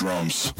drums.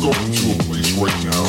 going to a place right now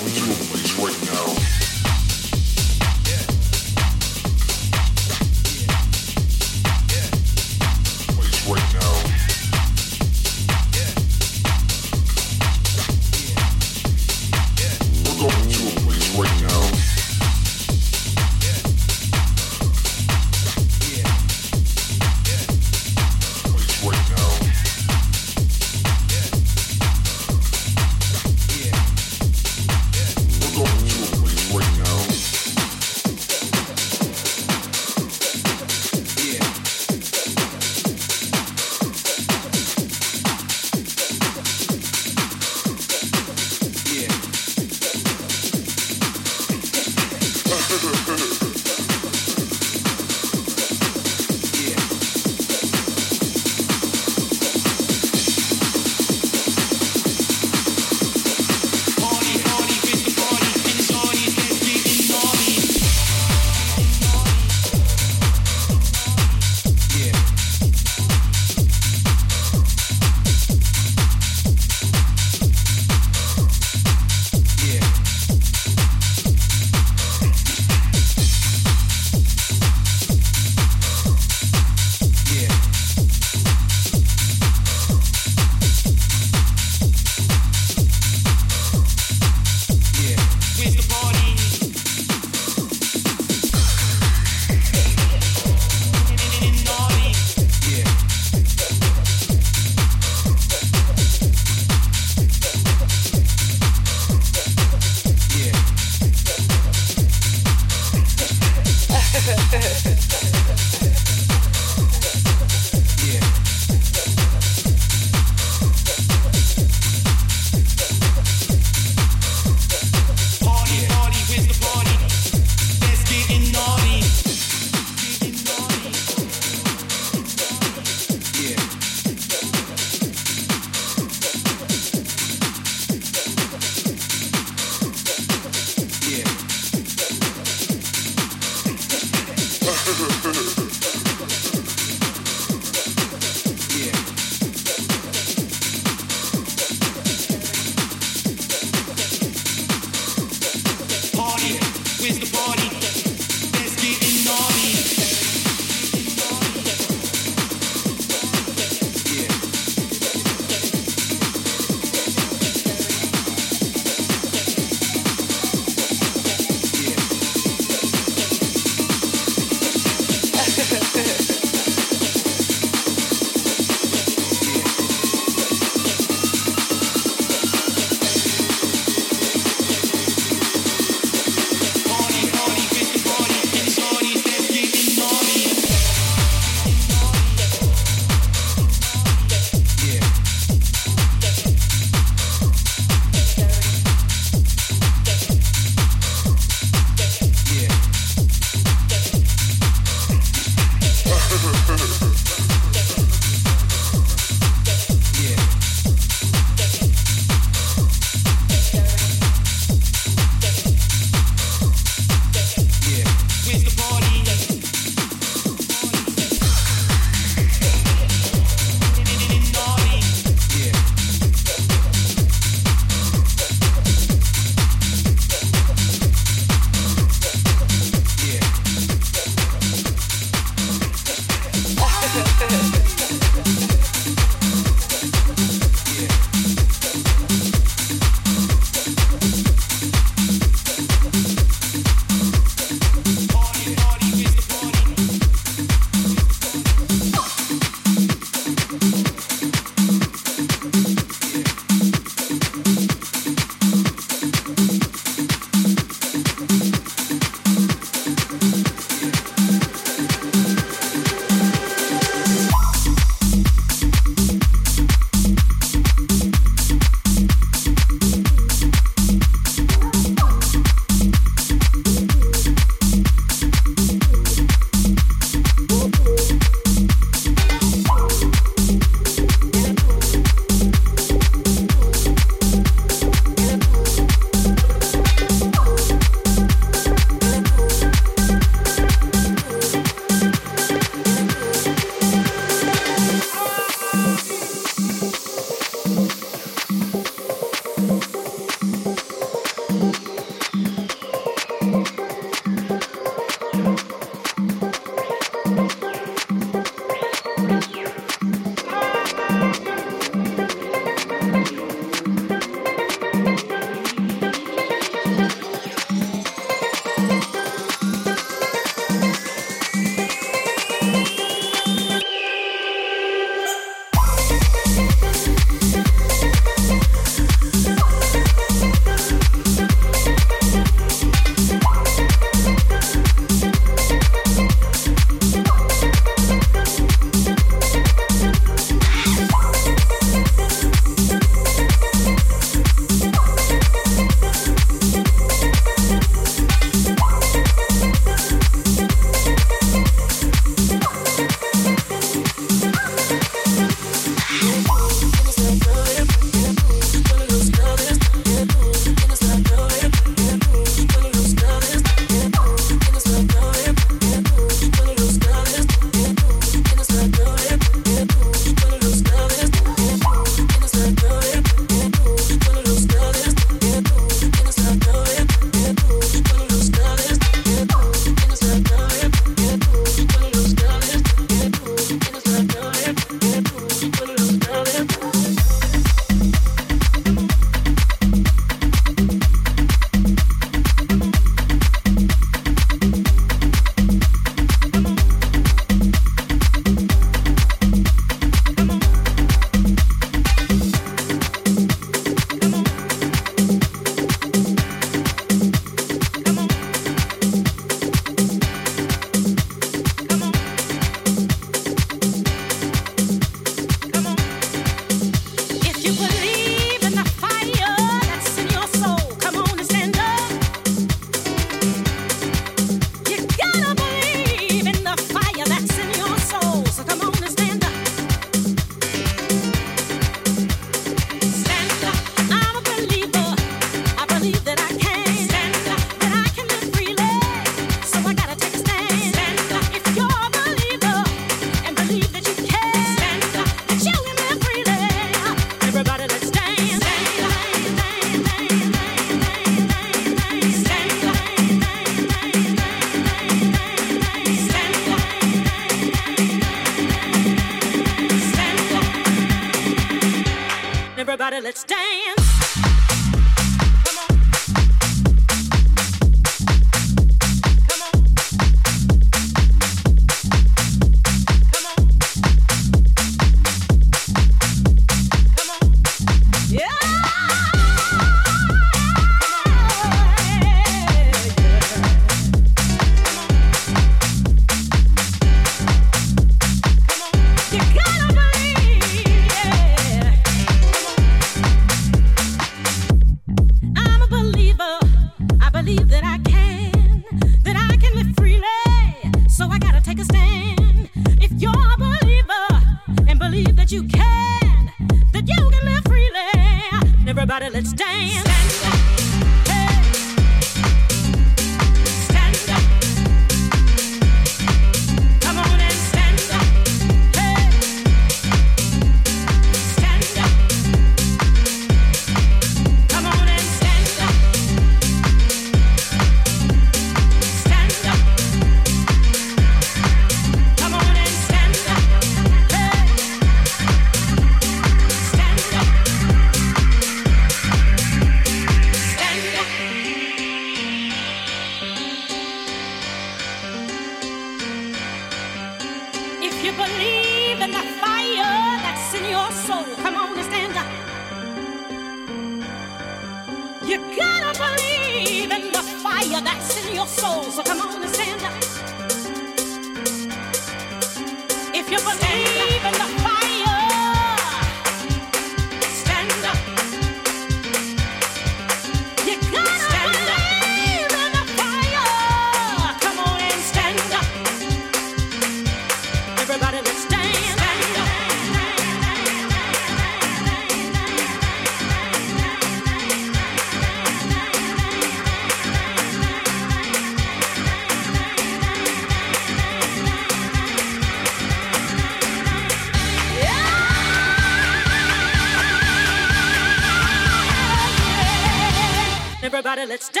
let's dance.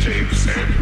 What the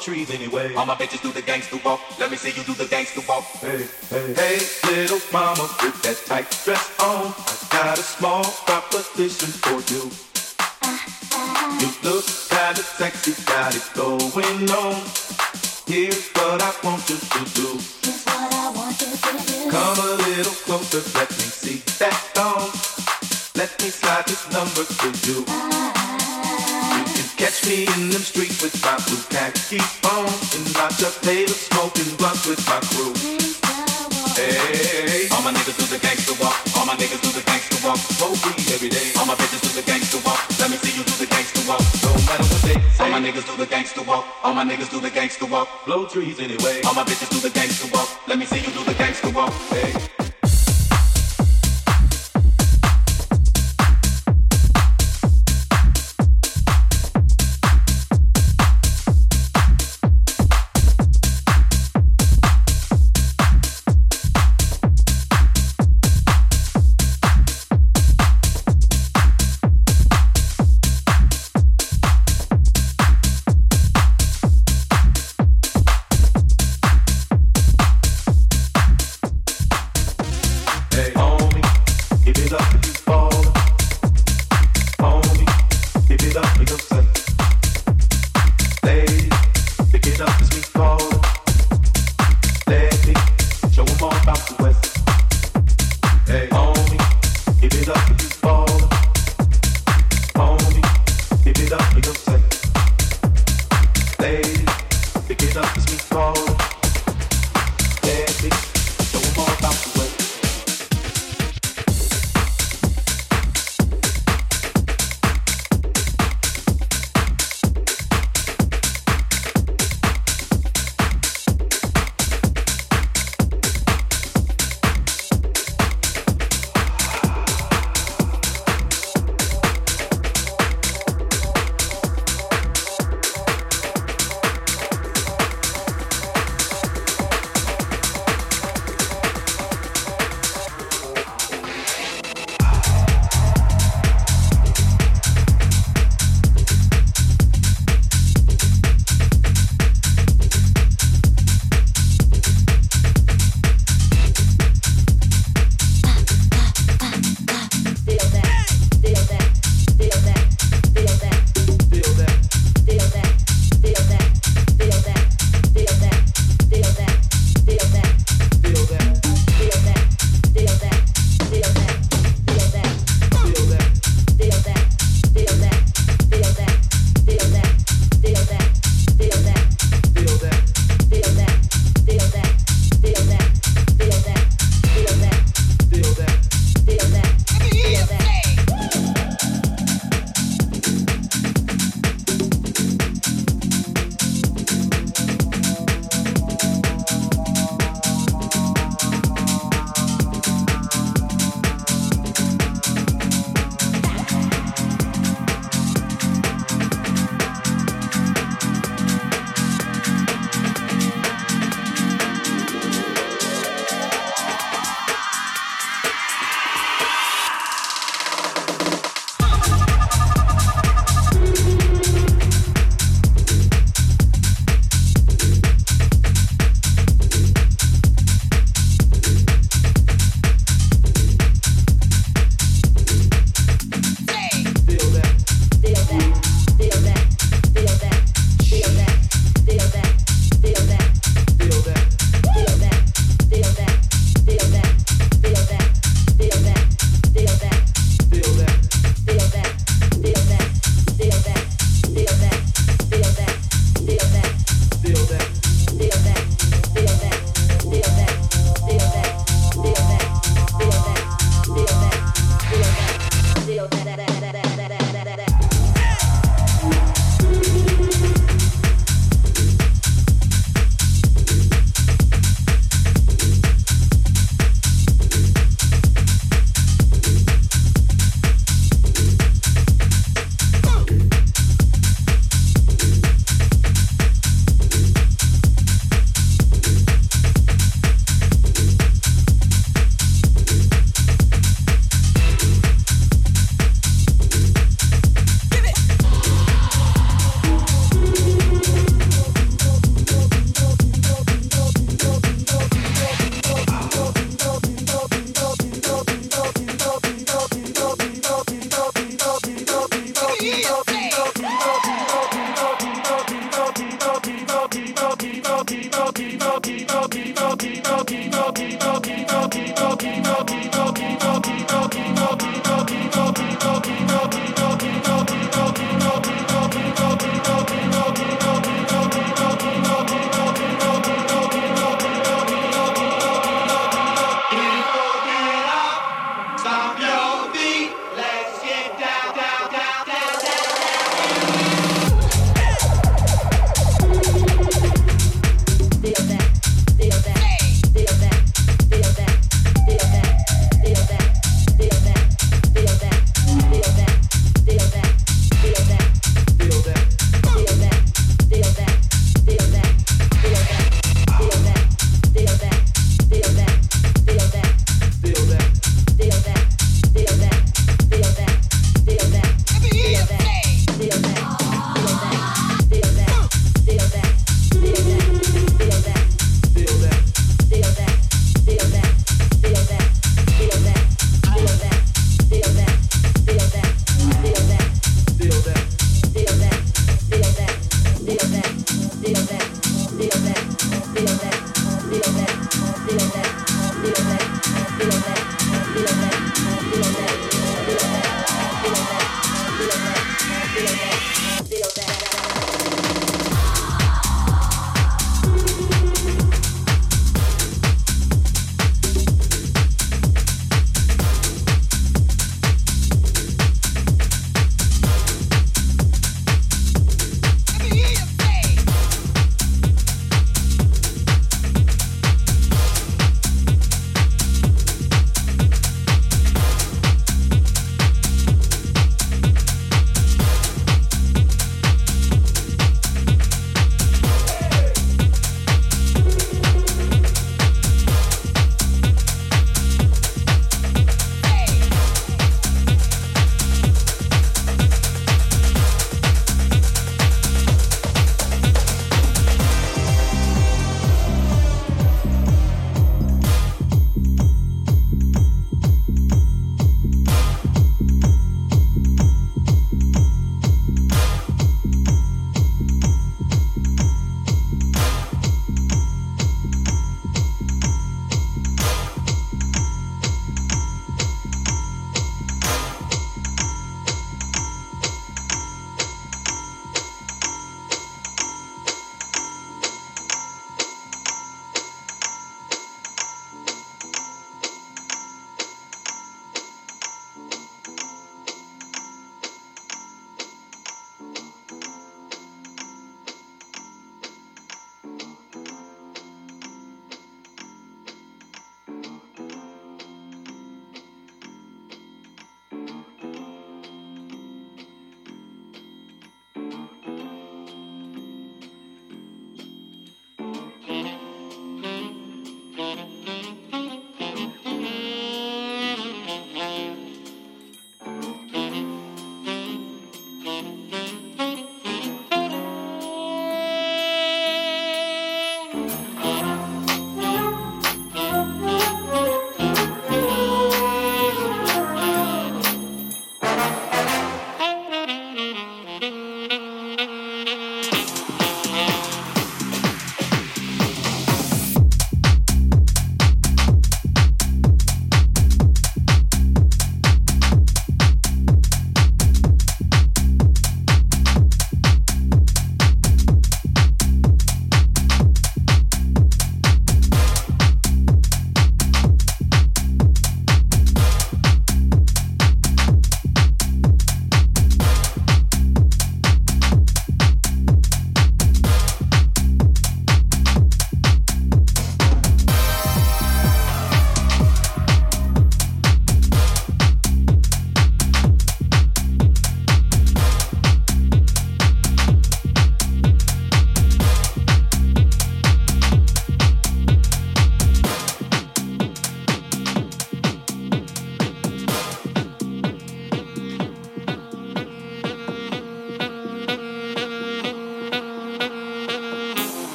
trees anyway. All my bitches do the gangster walk. Let me see you do the gangster walk. Hey, hey, hey, little mama with that tight dress on. I got a small proposition for you. You look kinda sexy, got it going on. Here's what I want you to do. Here's what I want you to do. Come a little closer, let me see that thong. Let me slide this number to you. Uh, Catch me in them streets with my blue khaki on, and not just paper smoking blunts with my crew. Hey, all my niggas do the gangster walk. All my niggas do the gangster walk. Weed every day. All my bitches do the gangster walk. Let me see you do the gangster walk. No matter what they say. All my niggas do the gangster walk. All my niggas do the gangster walk. Blow trees anyway. All my bitches do the gangster walk. Let me see you do the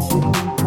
trouble.